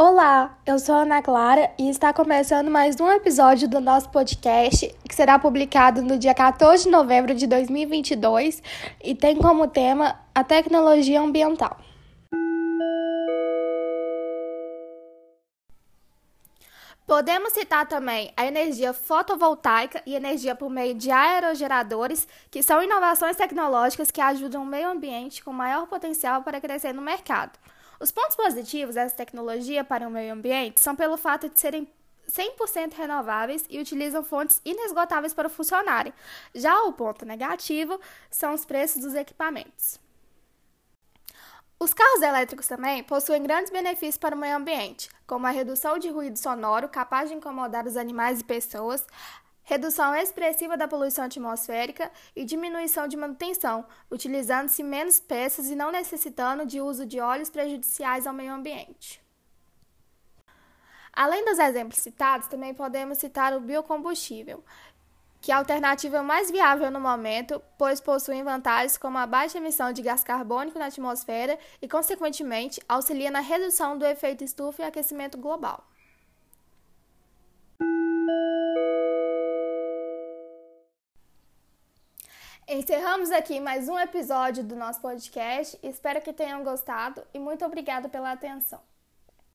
Olá, eu sou a Ana Clara e está começando mais um episódio do nosso podcast, que será publicado no dia 14 de novembro de 2022 e tem como tema a tecnologia ambiental. Podemos citar também a energia fotovoltaica e energia por meio de aerogeradores, que são inovações tecnológicas que ajudam o meio ambiente com maior potencial para crescer no mercado. Os pontos positivos dessa tecnologia para o meio ambiente são pelo fato de serem 100% renováveis e utilizam fontes inesgotáveis para funcionarem. Já o ponto negativo são os preços dos equipamentos. Os carros elétricos também possuem grandes benefícios para o meio ambiente, como a redução de ruído sonoro capaz de incomodar os animais e pessoas, redução expressiva da poluição atmosférica e diminuição de manutenção, utilizando-se menos peças e não necessitando de uso de óleos prejudiciais ao meio ambiente. Além dos exemplos citados, também podemos citar o biocombustível, que é a alternativa mais viável no momento, pois possuem vantagens como a baixa emissão de gás carbônico na atmosfera e, consequentemente, auxilia na redução do efeito estufa e aquecimento global. Encerramos aqui mais um episódio do nosso podcast. Espero que tenham gostado e muito obrigada pela atenção.